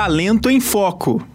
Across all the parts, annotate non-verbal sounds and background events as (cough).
Talento em Foco.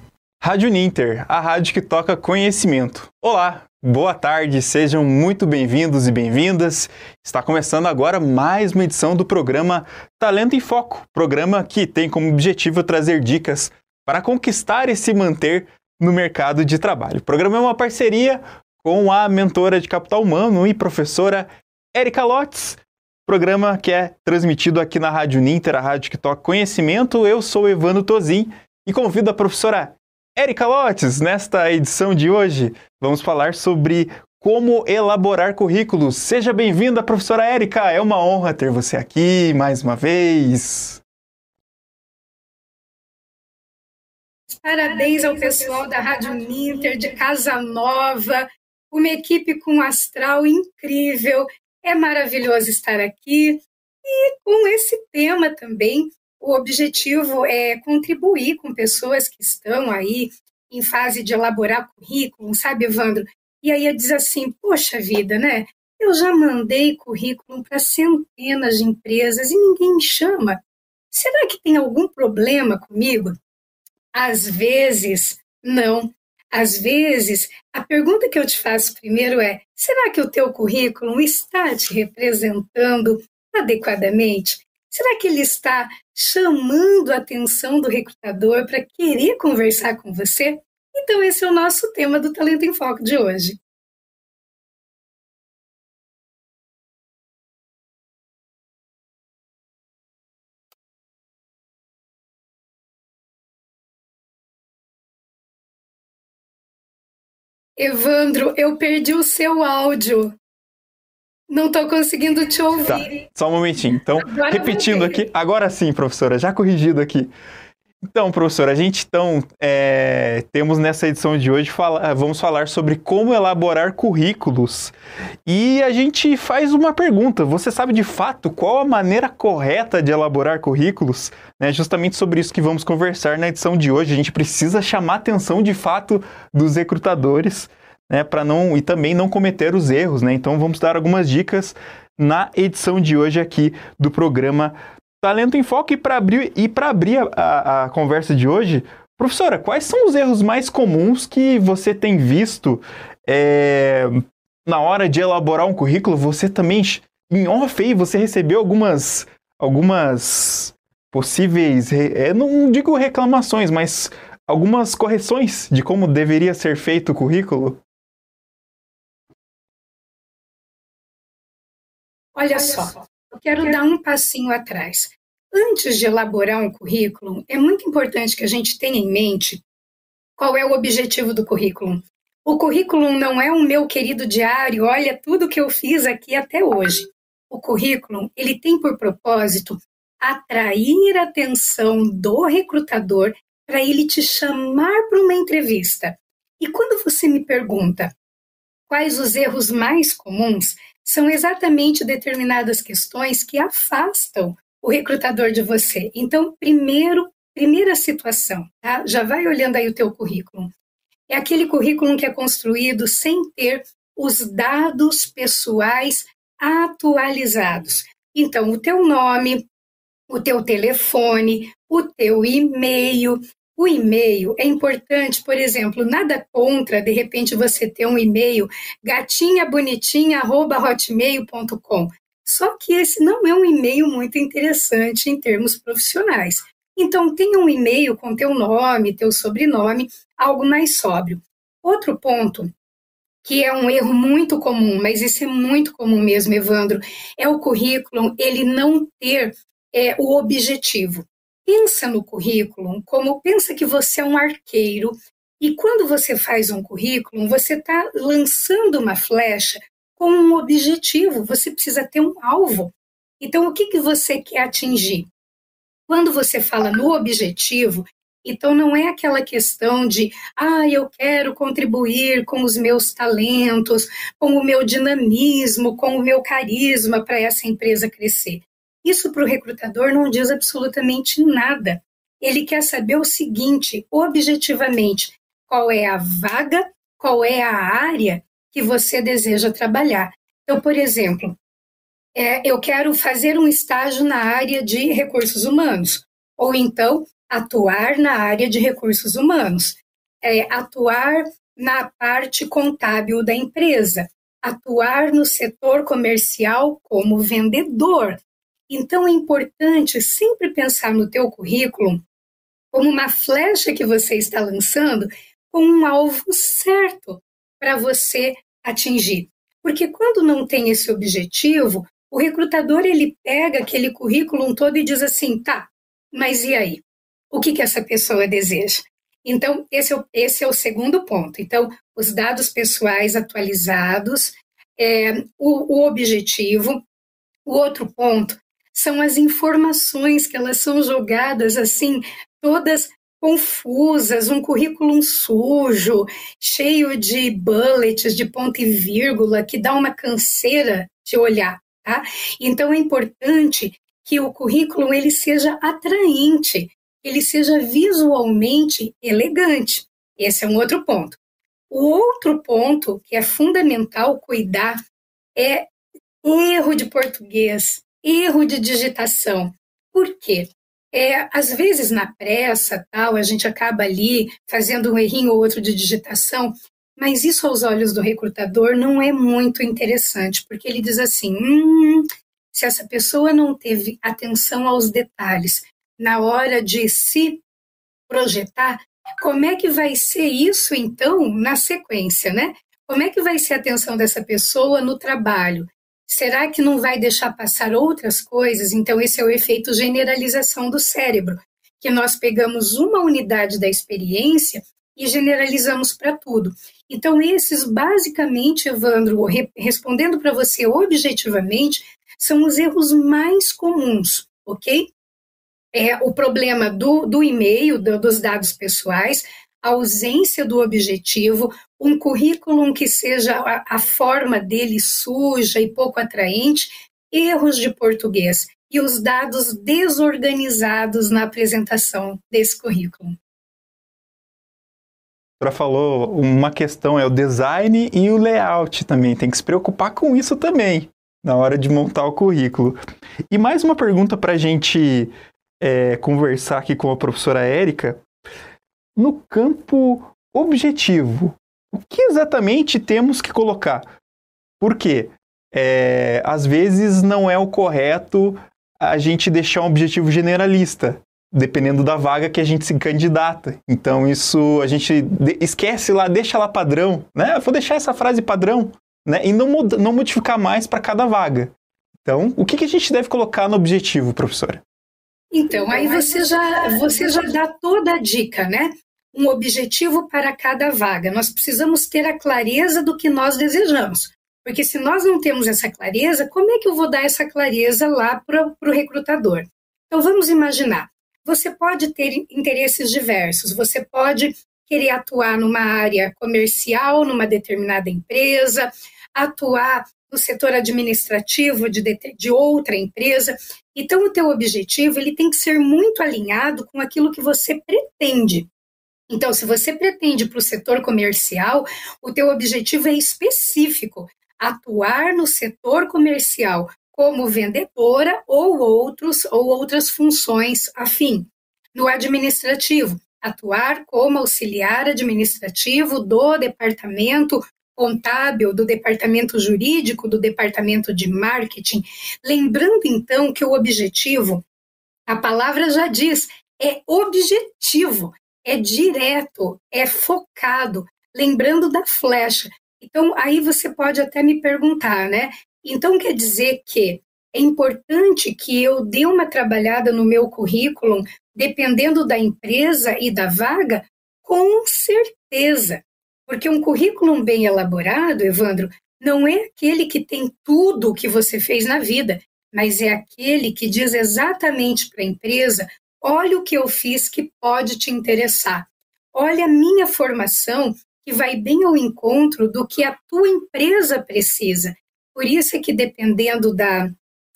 Rádio Ninter, a rádio que toca conhecimento. Olá, boa tarde, sejam muito bem-vindos e bem-vindas. Está começando agora mais uma edição do programa Talento em Foco, programa que tem como objetivo trazer dicas para conquistar e se manter no mercado de trabalho. O programa é uma parceria com a mentora de capital humano e professora Erika Lotz. Programa que é transmitido aqui na Rádio Ninter, a rádio que toca conhecimento. Eu sou Evandro Tozin e convido a professora Erika Lotz. Nesta edição de hoje, vamos falar sobre como elaborar currículos. Seja bem-vinda, professora Erika. É uma honra ter você aqui mais uma vez. Parabéns ao pessoal da Rádio Ninter de Casa Nova, uma equipe com um astral incrível. É maravilhoso estar aqui e com esse tema também. O objetivo é contribuir com pessoas que estão aí em fase de elaborar currículo, sabe, Evandro? E aí diz assim: poxa vida, né? Eu já mandei currículo para centenas de empresas e ninguém me chama. Será que tem algum problema comigo? Às vezes, não. Às vezes, a pergunta que eu te faço primeiro é: será que o teu currículo está te representando adequadamente? Será que ele está chamando a atenção do recrutador para querer conversar com você? Então, esse é o nosso tema do Talento em Foco de hoje. Evandro, eu perdi o seu áudio. Não estou conseguindo te ouvir. Tá, só um momentinho. Então, agora repetindo aqui, agora sim, professora, já corrigido aqui. Então, professora, a gente então é, temos nessa edição de hoje fala, vamos falar sobre como elaborar currículos e a gente faz uma pergunta. Você sabe de fato qual a maneira correta de elaborar currículos? É justamente sobre isso que vamos conversar na edição de hoje. A gente precisa chamar atenção de fato dos recrutadores, né, para não e também não cometer os erros, né? Então vamos dar algumas dicas na edição de hoje aqui do programa Talento em Foco. E para abrir, e abrir a, a, a conversa de hoje, professora, quais são os erros mais comuns que você tem visto é, na hora de elaborar um currículo? Você também, em off aí, você recebeu algumas, algumas possíveis, é, não digo reclamações, mas algumas correções de como deveria ser feito o currículo? Olha só, eu quero dar um passinho atrás. Antes de elaborar um currículo, é muito importante que a gente tenha em mente qual é o objetivo do currículo. O currículo não é um meu querido diário, olha tudo que eu fiz aqui até hoje. O currículo, ele tem por propósito atrair a atenção do recrutador para ele te chamar para uma entrevista. E quando você me pergunta quais os erros mais comuns, são exatamente determinadas questões que afastam o recrutador de você. Então, primeiro, primeira situação, tá? Já vai olhando aí o teu currículo. É aquele currículo que é construído sem ter os dados pessoais atualizados. Então, o teu nome, o teu telefone, o teu e-mail, o e-mail é importante, por exemplo, nada contra, de repente, você ter um e-mail gatinhabonitinha.hotmail.com. Só que esse não é um e-mail muito interessante em termos profissionais. Então, tenha um e-mail com teu nome, teu sobrenome, algo mais sóbrio. Outro ponto, que é um erro muito comum, mas isso é muito comum mesmo, Evandro, é o currículo ele não ter é, o objetivo pensa no currículo como pensa que você é um arqueiro e quando você faz um currículo, você está lançando uma flecha com um objetivo, você precisa ter um alvo. Então, o que, que você quer atingir? Quando você fala no objetivo, então não é aquela questão de, ah, eu quero contribuir com os meus talentos, com o meu dinamismo, com o meu carisma para essa empresa crescer. Isso para o recrutador não diz absolutamente nada. Ele quer saber o seguinte, objetivamente, qual é a vaga, qual é a área que você deseja trabalhar. Então, por exemplo, é, eu quero fazer um estágio na área de recursos humanos, ou então, atuar na área de recursos humanos, é, atuar na parte contábil da empresa, atuar no setor comercial como vendedor. Então é importante sempre pensar no teu currículo como uma flecha que você está lançando com um alvo certo para você atingir. Porque quando não tem esse objetivo, o recrutador ele pega aquele currículo todo e diz assim, tá, mas e aí? O que, que essa pessoa deseja? Então, esse é, o, esse é o segundo ponto. Então, os dados pessoais atualizados, é, o, o objetivo. O outro ponto são as informações que elas são jogadas assim, todas confusas, um currículo sujo, cheio de bullets, de ponto e vírgula, que dá uma canseira de olhar, tá? Então é importante que o currículo ele seja atraente, ele seja visualmente elegante. Esse é um outro ponto. O outro ponto que é fundamental cuidar é erro de português, erro de digitação. Por quê? É, às vezes na pressa, tal, a gente acaba ali fazendo um errinho ou outro de digitação, mas isso aos olhos do recrutador não é muito interessante, porque ele diz assim: hum, se essa pessoa não teve atenção aos detalhes na hora de se projetar, como é que vai ser isso então na sequência, né? Como é que vai ser a atenção dessa pessoa no trabalho? Será que não vai deixar passar outras coisas? Então, esse é o efeito generalização do cérebro, que nós pegamos uma unidade da experiência e generalizamos para tudo. Então, esses, basicamente, Evandro, respondendo para você objetivamente, são os erros mais comuns, ok? É o problema do, do e-mail, do, dos dados pessoais, a ausência do objetivo, um currículo que seja a, a forma dele suja e pouco atraente, erros de português e os dados desorganizados na apresentação desse currículo. A falou uma questão é o design e o layout também. Tem que se preocupar com isso também na hora de montar o currículo. E mais uma pergunta para a gente é, conversar aqui com a professora Érica. No campo objetivo, o que exatamente temos que colocar? Por quê? É, às vezes não é o correto a gente deixar um objetivo generalista, dependendo da vaga que a gente se candidata. Então isso a gente esquece lá, deixa lá padrão, né? Eu vou deixar essa frase padrão, né? E não, não modificar mais para cada vaga. Então, o que, que a gente deve colocar no objetivo, professora? Então, aí você já, você já dá toda a dica, né? um objetivo para cada vaga. Nós precisamos ter a clareza do que nós desejamos. Porque se nós não temos essa clareza, como é que eu vou dar essa clareza lá para o recrutador? Então vamos imaginar. Você pode ter interesses diversos, você pode querer atuar numa área comercial, numa determinada empresa, atuar no setor administrativo de, de outra empresa. Então, o teu objetivo ele tem que ser muito alinhado com aquilo que você pretende. Então, se você pretende para o setor comercial, o teu objetivo é específico, atuar no setor comercial como vendedora ou outros ou outras funções afim. No administrativo, atuar como auxiliar administrativo do departamento contábil, do departamento jurídico, do departamento de marketing. Lembrando então que o objetivo, a palavra já diz, é objetivo é direto, é focado, lembrando da flecha. Então, aí você pode até me perguntar, né? Então, quer dizer que é importante que eu dê uma trabalhada no meu currículo, dependendo da empresa e da vaga? Com certeza. Porque um currículo bem elaborado, Evandro, não é aquele que tem tudo o que você fez na vida, mas é aquele que diz exatamente para a empresa Olha o que eu fiz que pode te interessar. Olha a minha formação que vai bem ao encontro do que a tua empresa precisa. Por isso é que dependendo da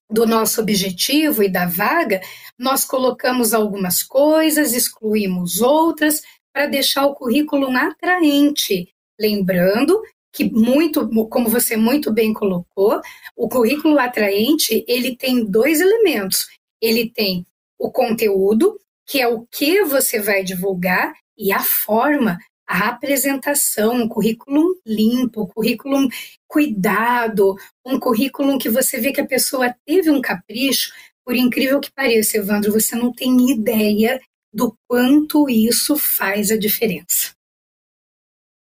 do nosso objetivo e da vaga, nós colocamos algumas coisas, excluímos outras para deixar o currículo atraente. Lembrando que muito, como você muito bem colocou, o currículo atraente, ele tem dois elementos. Ele tem o conteúdo, que é o que você vai divulgar e a forma, a apresentação, um currículo limpo, um currículo cuidado, um currículo que você vê que a pessoa teve um capricho. Por incrível que pareça, Evandro, você não tem ideia do quanto isso faz a diferença.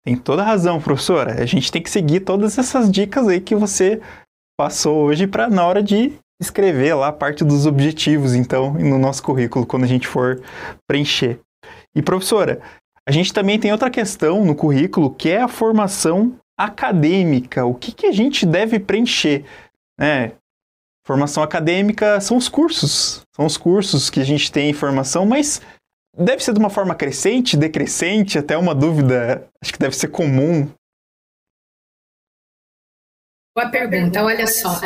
Tem toda razão, professora. A gente tem que seguir todas essas dicas aí que você passou hoje para na hora de escrever lá parte dos objetivos, então, no nosso currículo, quando a gente for preencher. E professora, a gente também tem outra questão no currículo, que é a formação acadêmica. O que, que a gente deve preencher? Né? Formação acadêmica são os cursos, são os cursos que a gente tem em formação, mas deve ser de uma forma crescente, decrescente, até uma dúvida, acho que deve ser comum. Boa pergunta, olha só.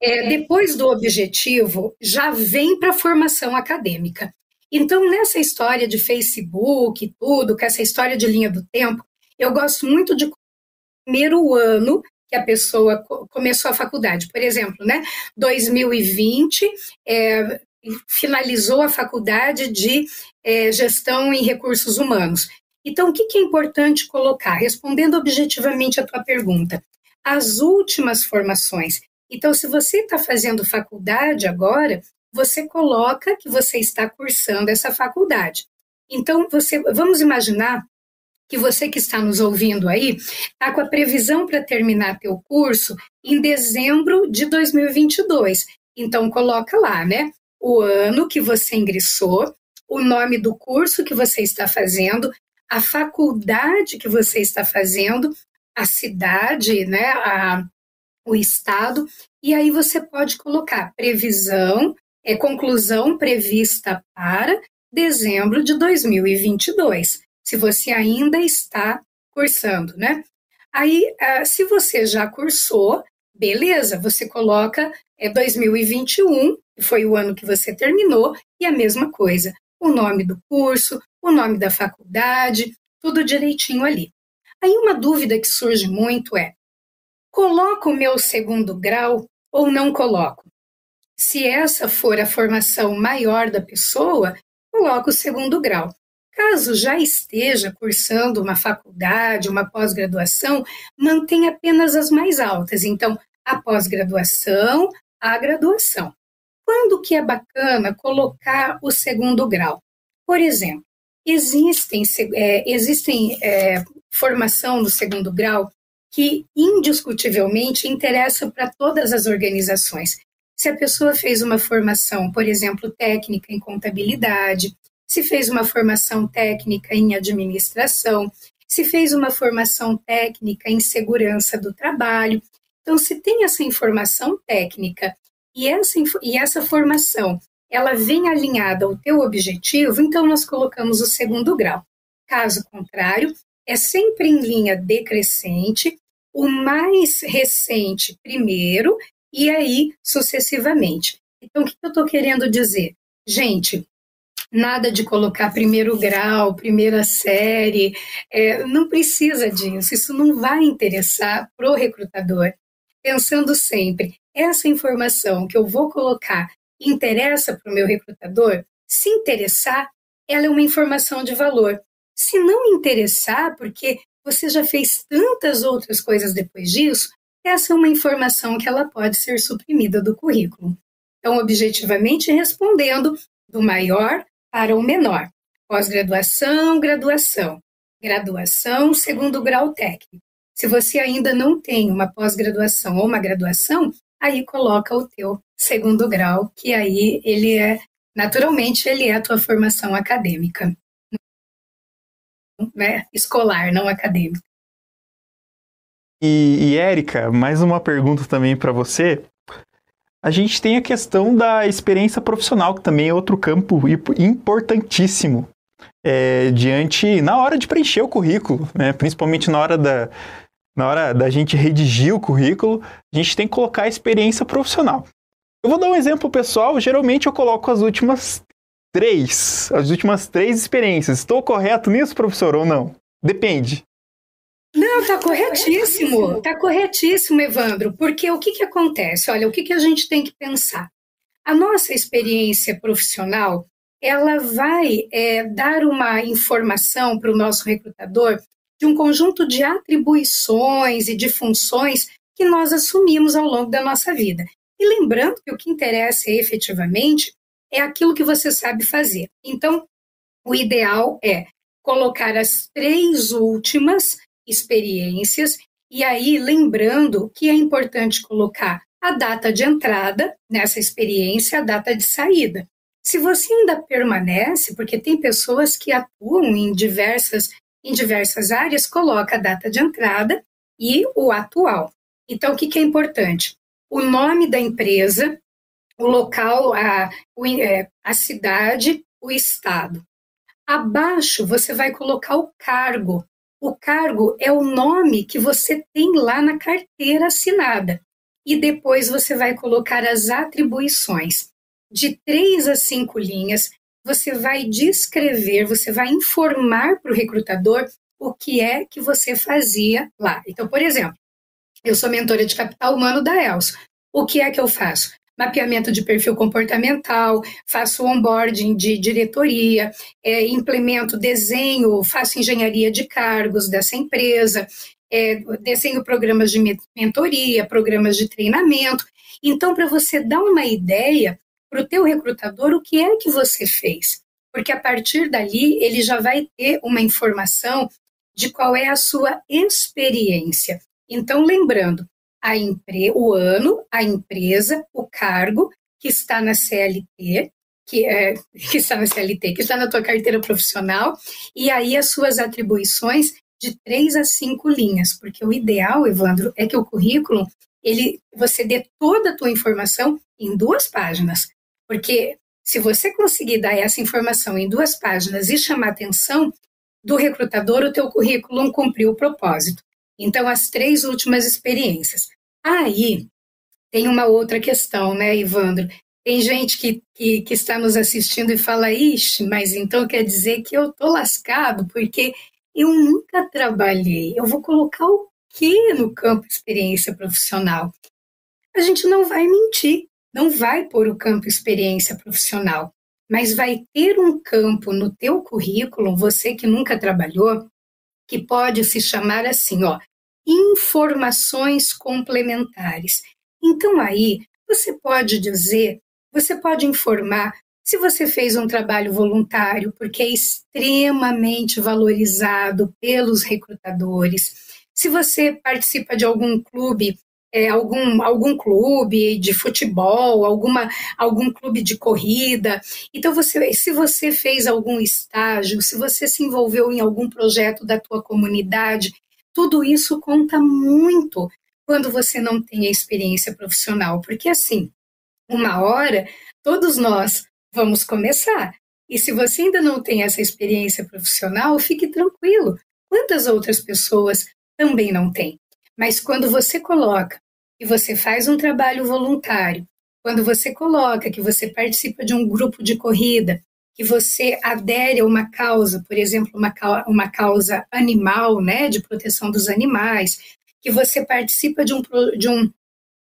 É, depois do objetivo, já vem para a formação acadêmica. Então, nessa história de Facebook e tudo, com essa história de linha do tempo, eu gosto muito de primeiro ano que a pessoa começou a faculdade. Por exemplo, né, 2020, é, finalizou a faculdade de é, gestão em recursos humanos. Então, o que, que é importante colocar? Respondendo objetivamente a tua pergunta, as últimas formações. Então, se você está fazendo faculdade agora, você coloca que você está cursando essa faculdade. Então, você, vamos imaginar que você que está nos ouvindo aí está com a previsão para terminar teu curso em dezembro de 2022. Então coloca lá, né? O ano que você ingressou, o nome do curso que você está fazendo, a faculdade que você está fazendo, a cidade, né? A, o estado, e aí você pode colocar previsão, é conclusão prevista para dezembro de 2022 se você ainda está cursando, né? Aí, ah, se você já cursou, beleza, você coloca é 2021, que foi o ano que você terminou, e a mesma coisa, o nome do curso, o nome da faculdade, tudo direitinho ali. Aí uma dúvida que surge muito é: coloco o meu segundo grau ou não coloco? Se essa for a formação maior da pessoa, coloco o segundo grau. Caso já esteja cursando uma faculdade, uma pós-graduação, mantenha apenas as mais altas. Então, a pós-graduação, a graduação. Quando que é bacana colocar o segundo grau? Por exemplo, existem, é, existem é, formação no segundo grau que indiscutivelmente interessa para todas as organizações. Se a pessoa fez uma formação, por exemplo, técnica em contabilidade, se fez uma formação técnica em administração, se fez uma formação técnica em segurança do trabalho. Então, se tem essa informação técnica e essa, e essa formação ela vem alinhada ao teu objetivo, então nós colocamos o segundo grau. Caso contrário, é sempre em linha decrescente, o mais recente primeiro e aí sucessivamente. Então, o que eu estou querendo dizer? Gente, nada de colocar primeiro grau, primeira série, é, não precisa disso, isso não vai interessar para o recrutador. Pensando sempre, essa informação que eu vou colocar interessa para o meu recrutador? Se interessar, ela é uma informação de valor. Se não interessar, porque você já fez tantas outras coisas depois disso, essa é uma informação que ela pode ser suprimida do currículo. Então, objetivamente respondendo, do maior para o menor. Pós-graduação, graduação. Graduação, segundo grau técnico. Se você ainda não tem uma pós-graduação ou uma graduação, aí coloca o teu segundo grau, que aí ele é, naturalmente, ele é a tua formação acadêmica. Né? Escolar, não acadêmica. E, e Érica, mais uma pergunta também para você a gente tem a questão da experiência profissional, que também é outro campo importantíssimo é, diante na hora de preencher o currículo, né? principalmente na hora da, na hora da gente redigir o currículo, a gente tem que colocar a experiência profissional. Eu vou dar um exemplo pessoal, geralmente eu coloco as últimas três, as últimas três experiências. Estou correto nisso, professor, ou não? Depende. Não, está corretíssimo, está corretíssimo, Evandro, porque o que, que acontece? Olha, o que, que a gente tem que pensar? A nossa experiência profissional, ela vai é, dar uma informação para o nosso recrutador de um conjunto de atribuições e de funções que nós assumimos ao longo da nossa vida. E lembrando que o que interessa efetivamente é aquilo que você sabe fazer. Então, o ideal é colocar as três últimas experiências e aí lembrando que é importante colocar a data de entrada nessa experiência, a data de saída. Se você ainda permanece, porque tem pessoas que atuam em diversas em diversas áreas, coloca a data de entrada e o atual. Então, o que, que é importante? O nome da empresa, o local, a, é, a cidade, o estado. Abaixo, você vai colocar o cargo. O cargo é o nome que você tem lá na carteira assinada. E depois você vai colocar as atribuições. De três a cinco linhas, você vai descrever, você vai informar para o recrutador o que é que você fazia lá. Então, por exemplo, eu sou mentora de capital humano da ELSO. O que é que eu faço? Mapeamento de perfil comportamental, faço onboarding de diretoria, é, implemento desenho, faço engenharia de cargos dessa empresa, é, desenho programas de mentoria, programas de treinamento. Então, para você dar uma ideia para o teu recrutador o que é que você fez, porque a partir dali ele já vai ter uma informação de qual é a sua experiência. Então, lembrando, a empre o ano, a empresa, o cargo que está na CLT, que, é, (laughs) que está na CLT, que está na tua carteira profissional, e aí as suas atribuições de três a cinco linhas, porque o ideal, Evandro, é que o currículo ele você dê toda a tua informação em duas páginas. Porque se você conseguir dar essa informação em duas páginas e chamar a atenção do recrutador, o teu currículo cumpriu o propósito. Então, as três últimas experiências. Aí, tem uma outra questão, né, Ivandro? Tem gente que, que, que está nos assistindo e fala, ixi, mas então quer dizer que eu tô lascado, porque eu nunca trabalhei. Eu vou colocar o quê no campo experiência profissional? A gente não vai mentir não vai pôr o campo experiência profissional, mas vai ter um campo no teu currículo, você que nunca trabalhou, que pode se chamar assim, ó, informações complementares. Então aí você pode dizer, você pode informar se você fez um trabalho voluntário, porque é extremamente valorizado pelos recrutadores. Se você participa de algum clube é, algum, algum clube de futebol, alguma, algum clube de corrida. Então, você, se você fez algum estágio, se você se envolveu em algum projeto da tua comunidade, tudo isso conta muito quando você não tem a experiência profissional, porque assim, uma hora todos nós vamos começar. E se você ainda não tem essa experiência profissional, fique tranquilo. Quantas outras pessoas também não têm? Mas quando você coloca que você faz um trabalho voluntário, quando você coloca que você participa de um grupo de corrida, que você adere a uma causa, por exemplo, uma, uma causa animal, né, de proteção dos animais, que você participa de um, de um,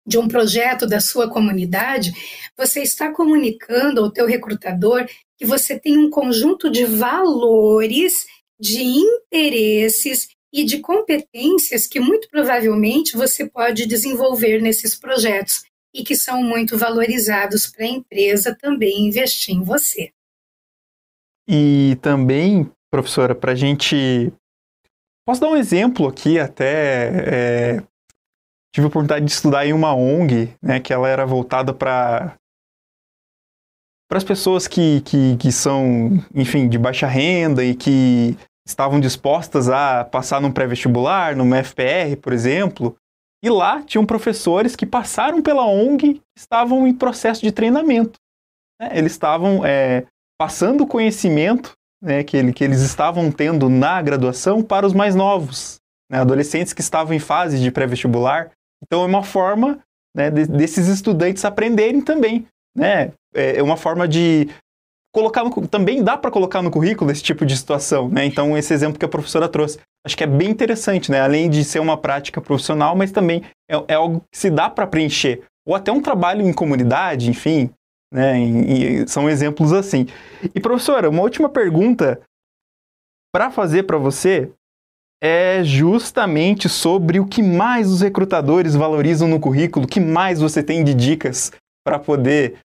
de um projeto da sua comunidade, você está comunicando ao teu recrutador que você tem um conjunto de valores, de interesses e de competências que muito provavelmente você pode desenvolver nesses projetos e que são muito valorizados para a empresa também investir em você. E também, professora, para a gente. Posso dar um exemplo aqui até. É... Tive a oportunidade de estudar em uma ONG, né, que ela era voltada para para as pessoas que, que, que são, enfim, de baixa renda e que estavam dispostas a passar num pré-vestibular, numa FPR, por exemplo, e lá tinham professores que passaram pela ONG estavam em processo de treinamento. Né? Eles estavam é, passando conhecimento né, que, ele, que, eles estavam tendo na graduação para os mais novos, né, adolescentes que estavam em fase de pré-vestibular. Então é uma forma né, de, desses estudantes aprenderem também. Né? É uma forma de colocar no, também dá para colocar no currículo esse tipo de situação, né? Então esse exemplo que a professora trouxe, acho que é bem interessante, né? Além de ser uma prática profissional, mas também é, é algo que se dá para preencher ou até um trabalho em comunidade, enfim, Né? E, e são exemplos assim. E professora, uma última pergunta para fazer para você é justamente sobre o que mais os recrutadores valorizam no currículo, o que mais você tem de dicas para poder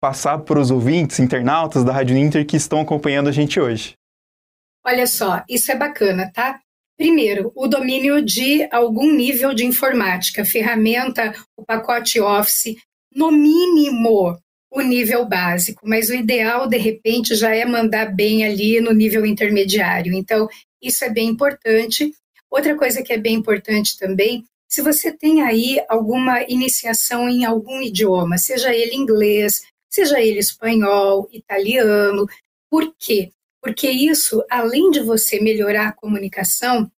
passar para os ouvintes, internautas da Rádio Inter que estão acompanhando a gente hoje. Olha só, isso é bacana, tá? Primeiro, o domínio de algum nível de informática, ferramenta, o pacote Office, no mínimo o nível básico, mas o ideal, de repente, já é mandar bem ali no nível intermediário. Então, isso é bem importante. Outra coisa que é bem importante também, se você tem aí alguma iniciação em algum idioma, seja ele inglês, seja ele espanhol, italiano, por quê? Porque isso, além de você melhorar a comunicação,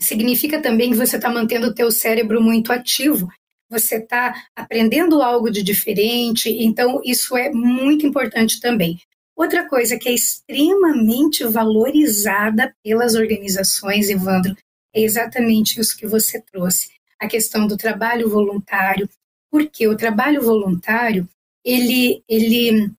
significa também que você está mantendo o teu cérebro muito ativo você está aprendendo algo de diferente, então isso é muito importante também. Outra coisa que é extremamente valorizada pelas organizações, Evandro, é exatamente isso que você trouxe, a questão do trabalho voluntário, porque o trabalho voluntário, ele, ele,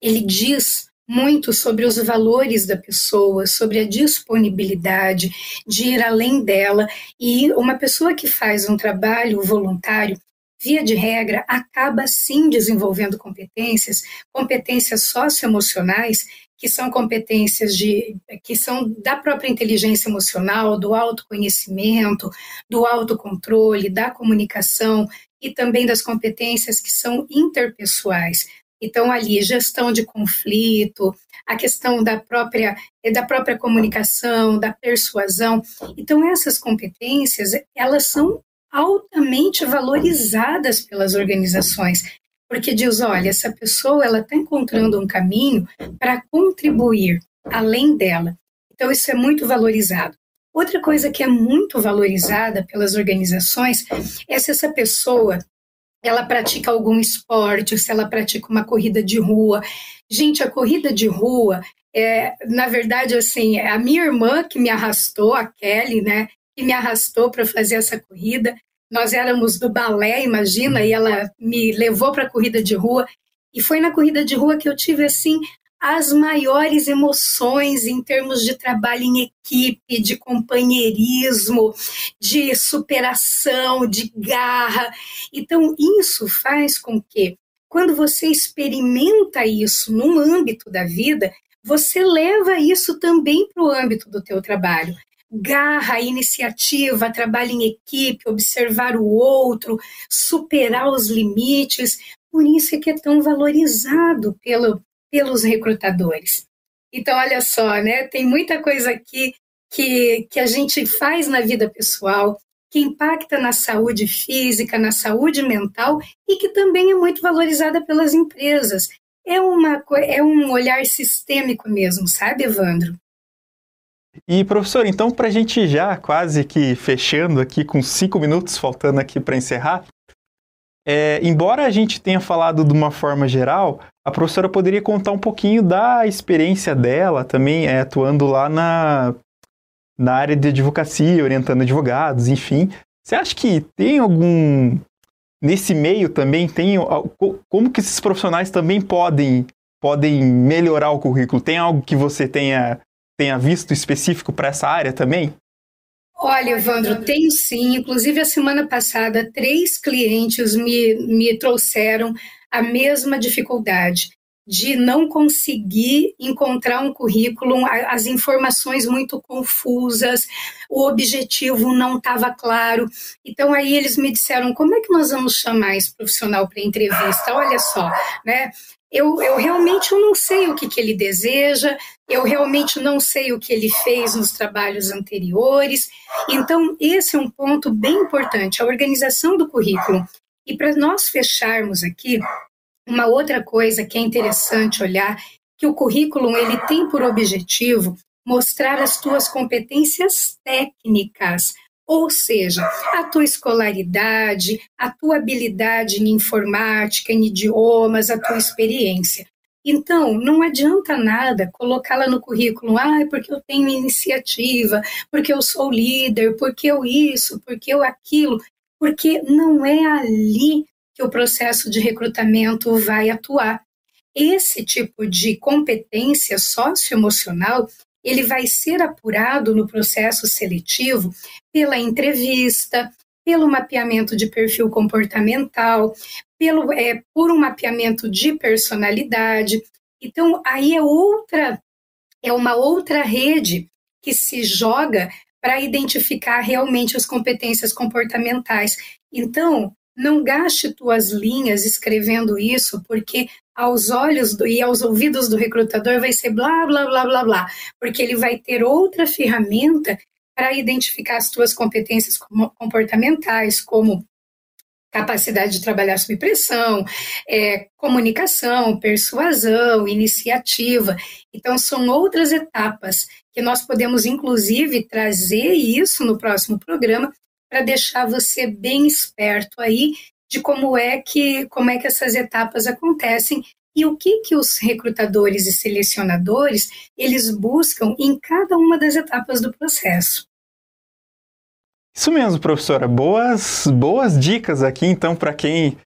ele diz muito sobre os valores da pessoa, sobre a disponibilidade de ir além dela. E uma pessoa que faz um trabalho voluntário, via de regra, acaba sim desenvolvendo competências, competências socioemocionais, que são competências de que são da própria inteligência emocional, do autoconhecimento, do autocontrole, da comunicação e também das competências que são interpessoais, então, ali, gestão de conflito, a questão da própria, da própria comunicação, da persuasão. Então, essas competências, elas são altamente valorizadas pelas organizações, porque diz, olha, essa pessoa ela está encontrando um caminho para contribuir além dela. Então, isso é muito valorizado. Outra coisa que é muito valorizada pelas organizações é se essa pessoa ela pratica algum esporte, se ela pratica uma corrida de rua. Gente, a corrida de rua, é, na verdade, assim, é a minha irmã que me arrastou, a Kelly, né, que me arrastou para fazer essa corrida. Nós éramos do balé, imagina, e ela me levou para a corrida de rua. E foi na corrida de rua que eu tive, assim, as maiores emoções em termos de trabalho em equipe, de companheirismo, de superação, de garra. Então, isso faz com que, quando você experimenta isso no âmbito da vida, você leva isso também para o âmbito do teu trabalho. Garra, iniciativa, trabalho em equipe, observar o outro, superar os limites. Por isso é que é tão valorizado pelo, pelos recrutadores. Então, olha só, né? Tem muita coisa aqui que, que a gente faz na vida pessoal, que impacta na saúde física, na saúde mental e que também é muito valorizada pelas empresas. É, uma, é um olhar sistêmico mesmo, sabe, Evandro? E, professor, então, para a gente já quase que fechando aqui, com cinco minutos faltando aqui para encerrar, é, embora a gente tenha falado de uma forma geral, a professora poderia contar um pouquinho da experiência dela também, é, atuando lá na, na área de advocacia, orientando advogados, enfim. Você acha que tem algum. Nesse meio também tem. Como que esses profissionais também podem, podem melhorar o currículo? Tem algo que você tenha, tenha visto específico para essa área também? Olha, Evandro, tenho sim. Inclusive, a semana passada, três clientes me, me trouxeram a mesma dificuldade de não conseguir encontrar um currículo, as informações muito confusas, o objetivo não estava claro. Então aí eles me disseram: como é que nós vamos chamar esse profissional para entrevista? Olha só, né? Eu, eu realmente eu não sei o que, que ele deseja, eu realmente não sei o que ele fez nos trabalhos anteriores. Então, esse é um ponto bem importante, a organização do currículo. E para nós fecharmos aqui, uma outra coisa que é interessante olhar, que o currículo ele tem por objetivo mostrar as tuas competências técnicas, ou seja, a tua escolaridade, a tua habilidade em informática, em idiomas, a tua experiência. Então, não adianta nada colocá-la no currículo, ah, porque eu tenho iniciativa, porque eu sou líder, porque eu isso, porque eu aquilo, porque não é ali que o processo de recrutamento vai atuar. esse tipo de competência socioemocional ele vai ser apurado no processo seletivo pela entrevista, pelo mapeamento de perfil comportamental, pelo, é, por um mapeamento de personalidade. Então, aí é outra, é uma outra rede que se joga para identificar realmente as competências comportamentais. Então, não gaste tuas linhas escrevendo isso, porque aos olhos do, e aos ouvidos do recrutador vai ser blá, blá, blá, blá, blá, porque ele vai ter outra ferramenta para identificar as tuas competências comportamentais, como capacidade de trabalhar sob pressão, é, comunicação, persuasão, iniciativa. Então, são outras etapas que nós podemos, inclusive, trazer isso no próximo programa para deixar você bem esperto aí de como é que como é que essas etapas acontecem e o que que os recrutadores e selecionadores eles buscam em cada uma das etapas do processo. Isso mesmo, professora. Boas, boas dicas aqui, então, para quem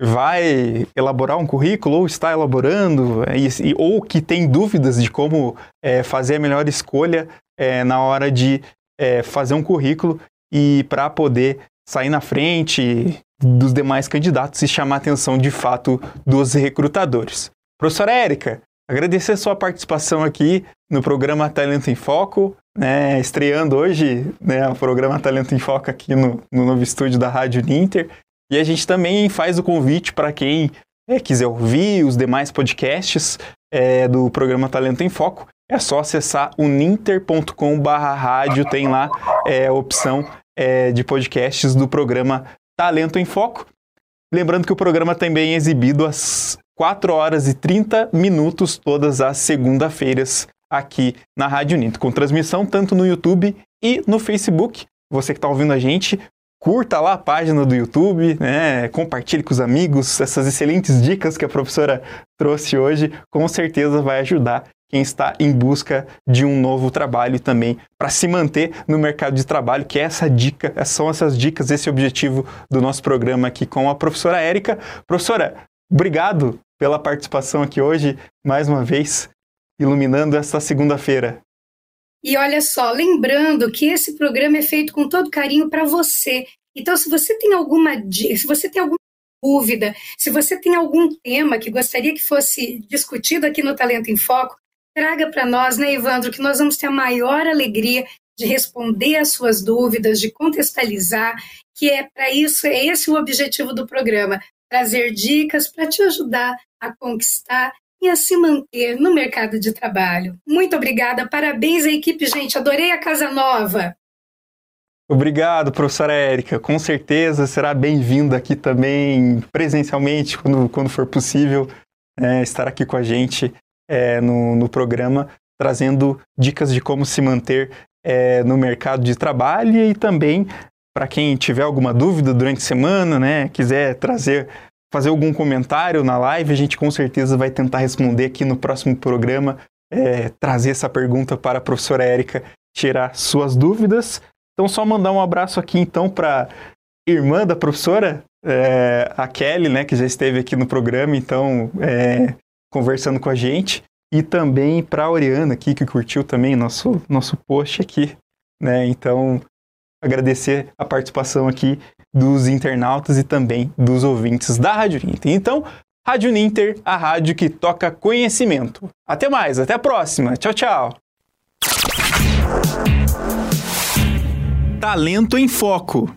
vai elaborar um currículo ou está elaborando, é, e, ou que tem dúvidas de como é, fazer a melhor escolha é, na hora de é, fazer um currículo e para poder sair na frente dos demais candidatos e chamar a atenção de fato dos recrutadores. Professora Érica, agradecer a sua participação aqui no programa Talento em Foco, né, estreando hoje né, o programa Talento em Foco aqui no, no novo estúdio da Rádio Ninter. E a gente também faz o convite para quem é, quiser ouvir os demais podcasts é, do programa Talento em Foco. É só acessar o ninter.com/rádio, tem lá é, a opção é, de podcasts do programa Talento em Foco. Lembrando que o programa também é exibido às 4 horas e 30 minutos todas as segunda-feiras aqui na Rádio Ninto, com transmissão tanto no YouTube e no Facebook. Você que está ouvindo a gente, curta lá a página do YouTube, né? compartilhe com os amigos essas excelentes dicas que a professora trouxe hoje, com certeza vai ajudar quem está em busca de um novo trabalho também para se manter no mercado de trabalho, que é essa dica, são essas dicas, esse objetivo do nosso programa aqui com a professora Érica. Professora, obrigado pela participação aqui hoje, mais uma vez, iluminando esta segunda-feira. E olha só, lembrando que esse programa é feito com todo carinho para você. Então, se você tem alguma se você tem alguma dúvida, se você tem algum tema que gostaria que fosse discutido aqui no Talento em Foco, traga para nós, né, Evandro, que nós vamos ter a maior alegria de responder às suas dúvidas, de contextualizar, que é para isso, é esse o objetivo do programa, trazer dicas para te ajudar a conquistar e a se manter no mercado de trabalho. Muito obrigada, parabéns à equipe, gente, adorei a Casa Nova. Obrigado, professora Érica. Com certeza será bem-vinda aqui também presencialmente, quando, quando for possível, é, estar aqui com a gente é, no, no programa, trazendo dicas de como se manter é, no mercado de trabalho e também para quem tiver alguma dúvida durante a semana, né, quiser trazer, fazer algum comentário na live, a gente com certeza vai tentar responder aqui no próximo programa, é, trazer essa pergunta para a professora Érica tirar suas dúvidas. Então, só mandar um abraço aqui então para irmã da professora, é, a Kelly, né, que já esteve aqui no programa, então é, conversando com a gente. E também para a Oriana aqui, que curtiu também nosso, nosso post aqui. Né? Então, agradecer a participação aqui dos internautas e também dos ouvintes da Rádio Ninter. Então, Rádio Ninter, a rádio que toca conhecimento. Até mais, até a próxima. Tchau, tchau. Talento em Foco.